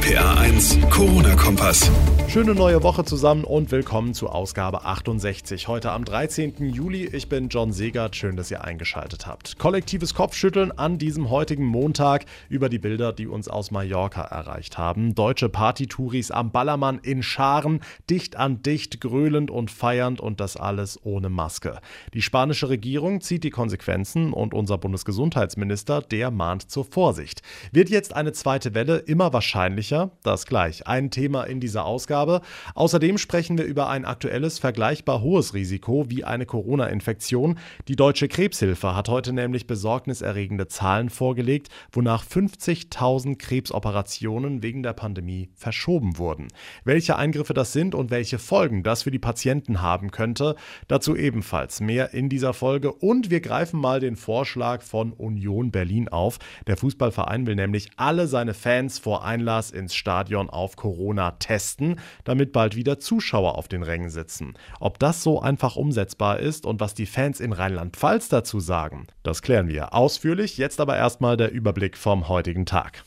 RPA 1, Corona-Kompass. Schöne neue Woche zusammen und willkommen zu Ausgabe 68. Heute am 13. Juli. Ich bin John Segert. Schön, dass ihr eingeschaltet habt. Kollektives Kopfschütteln an diesem heutigen Montag über die Bilder, die uns aus Mallorca erreicht haben. Deutsche Partytouris am Ballermann in Scharen, dicht an dicht, gröhlend und feiernd und das alles ohne Maske. Die spanische Regierung zieht die Konsequenzen und unser Bundesgesundheitsminister, der mahnt zur Vorsicht. Wird jetzt eine zweite Welle immer wahrscheinlicher? Das gleich. Ein Thema in dieser Ausgabe. Außerdem sprechen wir über ein aktuelles, vergleichbar hohes Risiko wie eine Corona-Infektion. Die Deutsche Krebshilfe hat heute nämlich besorgniserregende Zahlen vorgelegt, wonach 50.000 Krebsoperationen wegen der Pandemie verschoben wurden. Welche Eingriffe das sind und welche Folgen das für die Patienten haben könnte, dazu ebenfalls mehr in dieser Folge. Und wir greifen mal den Vorschlag von Union Berlin auf. Der Fußballverein will nämlich alle seine Fans vor Einlass ins Stadion auf Corona testen damit bald wieder Zuschauer auf den Rängen sitzen. Ob das so einfach umsetzbar ist und was die Fans in Rheinland-Pfalz dazu sagen, das klären wir ausführlich. Jetzt aber erstmal der Überblick vom heutigen Tag.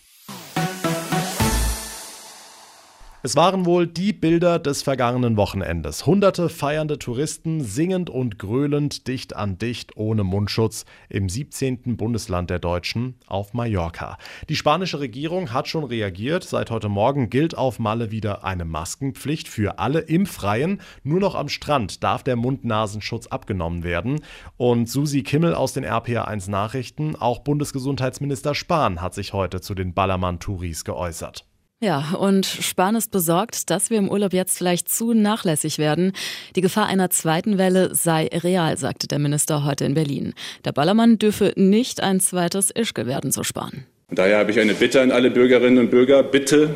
Es waren wohl die Bilder des vergangenen Wochenendes. Hunderte feiernde Touristen singend und gröhlend dicht an dicht ohne Mundschutz im 17. Bundesland der Deutschen auf Mallorca. Die spanische Regierung hat schon reagiert. Seit heute Morgen gilt auf Malle wieder eine Maskenpflicht für alle im Freien. Nur noch am Strand darf der Mund-Nasenschutz abgenommen werden. Und Susi Kimmel aus den RPA1 Nachrichten, auch Bundesgesundheitsminister Spahn hat sich heute zu den Ballermann-Touris geäußert. Ja, und Spahn ist besorgt, dass wir im Urlaub jetzt vielleicht zu nachlässig werden. Die Gefahr einer zweiten Welle sei real, sagte der Minister heute in Berlin. Der Ballermann dürfe nicht ein zweites Ischgl werden, so Spahn. Daher habe ich eine Bitte an alle Bürgerinnen und Bürger. Bitte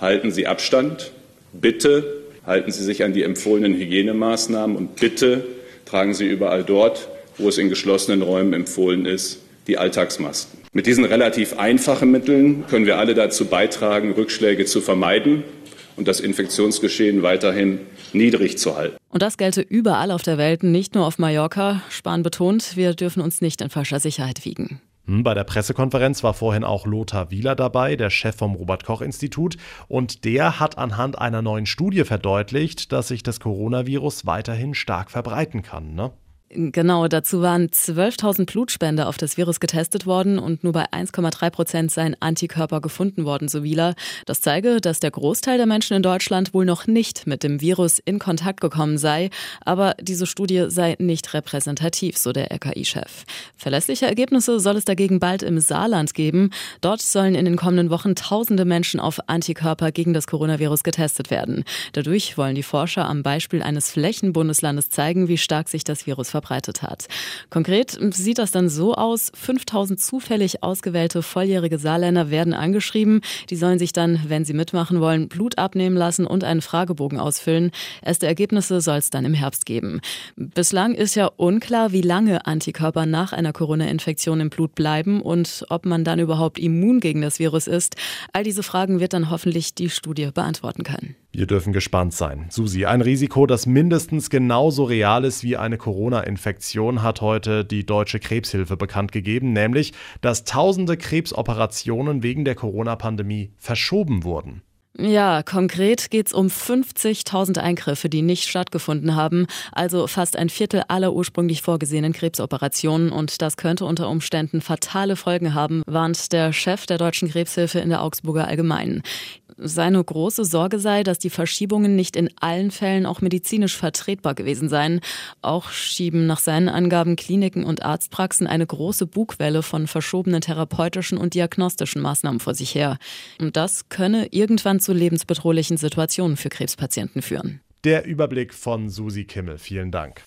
halten Sie Abstand. Bitte halten Sie sich an die empfohlenen Hygienemaßnahmen. Und bitte tragen Sie überall dort, wo es in geschlossenen Räumen empfohlen ist, die Alltagsmasken. Mit diesen relativ einfachen Mitteln können wir alle dazu beitragen, Rückschläge zu vermeiden und das Infektionsgeschehen weiterhin niedrig zu halten. Und das gelte überall auf der Welt, nicht nur auf Mallorca. Spahn betont, wir dürfen uns nicht in falscher Sicherheit wiegen. Hm, bei der Pressekonferenz war vorhin auch Lothar Wieler dabei, der Chef vom Robert Koch Institut, und der hat anhand einer neuen Studie verdeutlicht, dass sich das Coronavirus weiterhin stark verbreiten kann. Ne? Genau, dazu waren 12.000 Blutspender auf das Virus getestet worden und nur bei 1,3 Prozent seien Antikörper gefunden worden, so Wieler. Das zeige, dass der Großteil der Menschen in Deutschland wohl noch nicht mit dem Virus in Kontakt gekommen sei. Aber diese Studie sei nicht repräsentativ, so der RKI-Chef. Verlässliche Ergebnisse soll es dagegen bald im Saarland geben. Dort sollen in den kommenden Wochen tausende Menschen auf Antikörper gegen das Coronavirus getestet werden. Dadurch wollen die Forscher am Beispiel eines Flächenbundeslandes zeigen, wie stark sich das Virus verbreitet verbreitet hat. Konkret sieht das dann so aus, 5000 zufällig ausgewählte volljährige Saarländer werden angeschrieben. Die sollen sich dann, wenn sie mitmachen wollen, Blut abnehmen lassen und einen Fragebogen ausfüllen. Erste Ergebnisse soll es dann im Herbst geben. Bislang ist ja unklar, wie lange Antikörper nach einer Corona-Infektion im Blut bleiben und ob man dann überhaupt immun gegen das Virus ist. All diese Fragen wird dann hoffentlich die Studie beantworten können. Wir dürfen gespannt sein. Susi, ein Risiko, das mindestens genauso real ist wie eine Corona-Infektion, hat heute die Deutsche Krebshilfe bekannt gegeben, nämlich, dass tausende Krebsoperationen wegen der Corona-Pandemie verschoben wurden. Ja, konkret geht es um 50.000 Eingriffe, die nicht stattgefunden haben, also fast ein Viertel aller ursprünglich vorgesehenen Krebsoperationen. Und das könnte unter Umständen fatale Folgen haben, warnt der Chef der Deutschen Krebshilfe in der Augsburger Allgemeinen. Seine große Sorge sei, dass die Verschiebungen nicht in allen Fällen auch medizinisch vertretbar gewesen seien. Auch schieben nach seinen Angaben Kliniken und Arztpraxen eine große Bugwelle von verschobenen therapeutischen und diagnostischen Maßnahmen vor sich her. Und das könne irgendwann zu lebensbedrohlichen Situationen für Krebspatienten führen. Der Überblick von Susi Kimmel. Vielen Dank.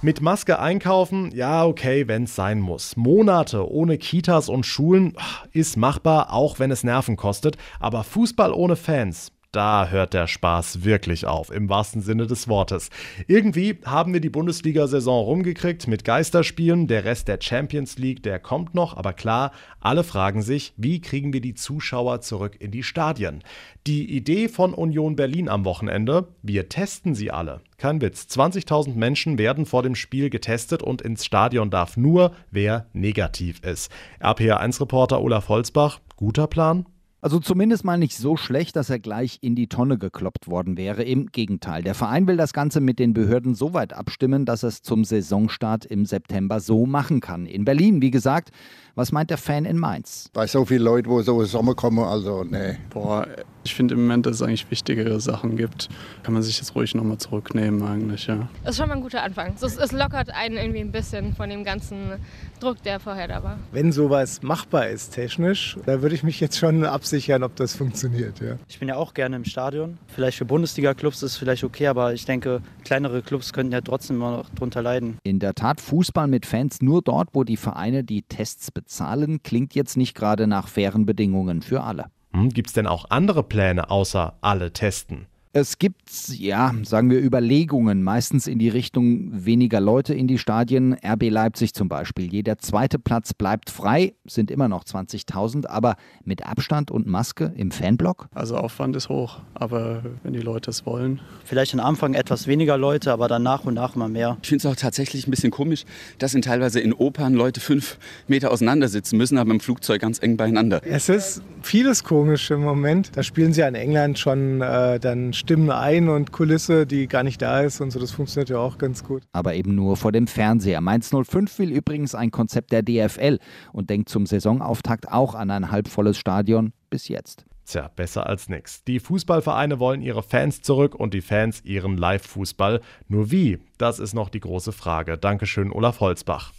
Mit Maske einkaufen, ja, okay, wenn es sein muss. Monate ohne Kitas und Schulen ist machbar, auch wenn es Nerven kostet. Aber Fußball ohne Fans, da hört der Spaß wirklich auf, im wahrsten Sinne des Wortes. Irgendwie haben wir die Bundesliga-Saison rumgekriegt mit Geisterspielen, der Rest der Champions League, der kommt noch, aber klar, alle fragen sich, wie kriegen wir die Zuschauer zurück in die Stadien? Die Idee von Union Berlin am Wochenende, wir testen sie alle. Kein Witz, 20.000 Menschen werden vor dem Spiel getestet und ins Stadion darf nur, wer negativ ist. RPA1-Reporter Olaf Holzbach, guter Plan? Also zumindest mal nicht so schlecht, dass er gleich in die Tonne gekloppt worden wäre. Im Gegenteil. Der Verein will das Ganze mit den Behörden so weit abstimmen, dass es zum Saisonstart im September so machen kann. In Berlin, wie gesagt. Was meint der Fan in Mainz? Bei so vielen Leuten, wo so im Sommer kommen, also nee. Boah, ich finde im Moment, dass es eigentlich wichtigere Sachen gibt. Kann man sich jetzt ruhig nochmal zurücknehmen eigentlich, ja. Das ist schon mal ein guter Anfang. Es, es lockert einen irgendwie ein bisschen von dem ganzen Druck, der vorher da war. Wenn sowas machbar ist technisch, da würde ich mich jetzt schon absichern, ob das funktioniert, ja. Ich bin ja auch gerne im Stadion. Vielleicht für Bundesliga-Clubs ist es vielleicht okay, aber ich denke, kleinere Clubs könnten ja trotzdem immer noch drunter leiden. In der Tat, Fußball mit Fans nur dort, wo die Vereine die Tests bezahlen Zahlen klingt jetzt nicht gerade nach fairen Bedingungen für alle. Hm, Gibt es denn auch andere Pläne außer alle testen? Es gibt, ja, sagen wir, Überlegungen, meistens in die Richtung weniger Leute in die Stadien. RB Leipzig zum Beispiel. Jeder zweite Platz bleibt frei, sind immer noch 20.000, aber mit Abstand und Maske im Fanblock? Also Aufwand ist hoch, aber wenn die Leute es wollen. Vielleicht am Anfang etwas weniger Leute, aber dann nach und nach immer mehr. Ich finde es auch tatsächlich ein bisschen komisch, dass in teilweise in Opern Leute fünf Meter auseinander sitzen müssen, aber im Flugzeug ganz eng beieinander. Es ist vieles komisch im Moment. Da spielen sie ja in England schon äh, dann Stimmen ein und Kulisse, die gar nicht da ist und so. Das funktioniert ja auch ganz gut. Aber eben nur vor dem Fernseher. Mainz 05 will übrigens ein Konzept der DFL und denkt zum Saisonauftakt auch an ein halbvolles Stadion bis jetzt. Tja, besser als nix. Die Fußballvereine wollen ihre Fans zurück und die Fans ihren Live-Fußball. Nur wie? Das ist noch die große Frage. Dankeschön, Olaf Holzbach.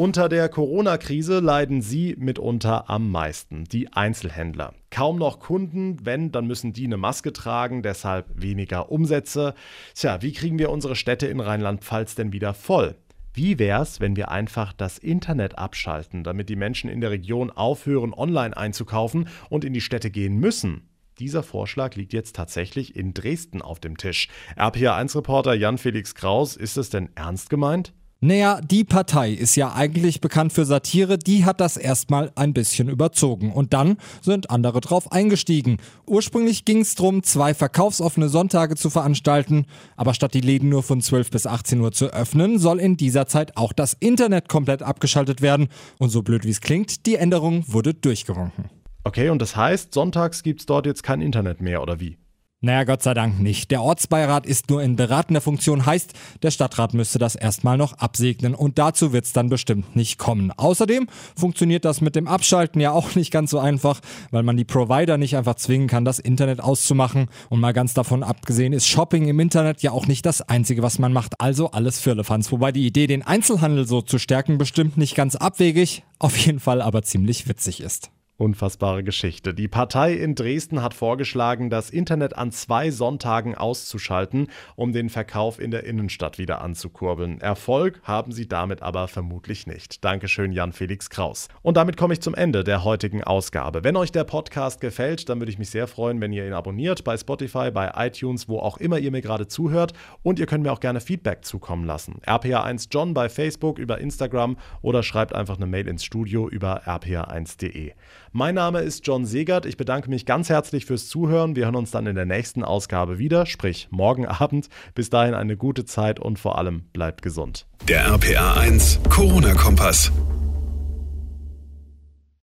Unter der Corona-Krise leiden sie mitunter am meisten, die Einzelhändler. Kaum noch Kunden, wenn, dann müssen die eine Maske tragen, deshalb weniger Umsätze. Tja, wie kriegen wir unsere Städte in Rheinland-Pfalz denn wieder voll? Wie wär's, wenn wir einfach das Internet abschalten, damit die Menschen in der Region aufhören, online einzukaufen und in die Städte gehen müssen? Dieser Vorschlag liegt jetzt tatsächlich in Dresden auf dem Tisch. RPA1-Reporter Jan-Felix Kraus, ist es denn ernst gemeint? Naja, die Partei ist ja eigentlich bekannt für Satire, die hat das erstmal ein bisschen überzogen. Und dann sind andere drauf eingestiegen. Ursprünglich ging es darum, zwei verkaufsoffene Sonntage zu veranstalten, aber statt die Läden nur von 12 bis 18 Uhr zu öffnen, soll in dieser Zeit auch das Internet komplett abgeschaltet werden. Und so blöd wie es klingt, die Änderung wurde durchgewunken. Okay, und das heißt, sonntags gibt's dort jetzt kein Internet mehr, oder wie? Naja, Gott sei Dank nicht. Der Ortsbeirat ist nur in beratender Funktion, heißt, der Stadtrat müsste das erstmal noch absegnen und dazu wird's dann bestimmt nicht kommen. Außerdem funktioniert das mit dem Abschalten ja auch nicht ganz so einfach, weil man die Provider nicht einfach zwingen kann, das Internet auszumachen. Und mal ganz davon abgesehen ist Shopping im Internet ja auch nicht das Einzige, was man macht. Also alles Firlefanz. Wobei die Idee, den Einzelhandel so zu stärken, bestimmt nicht ganz abwegig, auf jeden Fall aber ziemlich witzig ist. Unfassbare Geschichte. Die Partei in Dresden hat vorgeschlagen, das Internet an zwei Sonntagen auszuschalten, um den Verkauf in der Innenstadt wieder anzukurbeln. Erfolg haben sie damit aber vermutlich nicht. Dankeschön, Jan-Felix Kraus. Und damit komme ich zum Ende der heutigen Ausgabe. Wenn euch der Podcast gefällt, dann würde ich mich sehr freuen, wenn ihr ihn abonniert bei Spotify, bei iTunes, wo auch immer ihr mir gerade zuhört. Und ihr könnt mir auch gerne Feedback zukommen lassen. RPA1 John bei Facebook, über Instagram oder schreibt einfach eine Mail ins Studio über rpa1.de. Mein Name ist John Segert. Ich bedanke mich ganz herzlich fürs Zuhören. Wir hören uns dann in der nächsten Ausgabe wieder, sprich morgen Abend. Bis dahin eine gute Zeit und vor allem bleibt gesund. Der RPA 1 Corona-Kompass.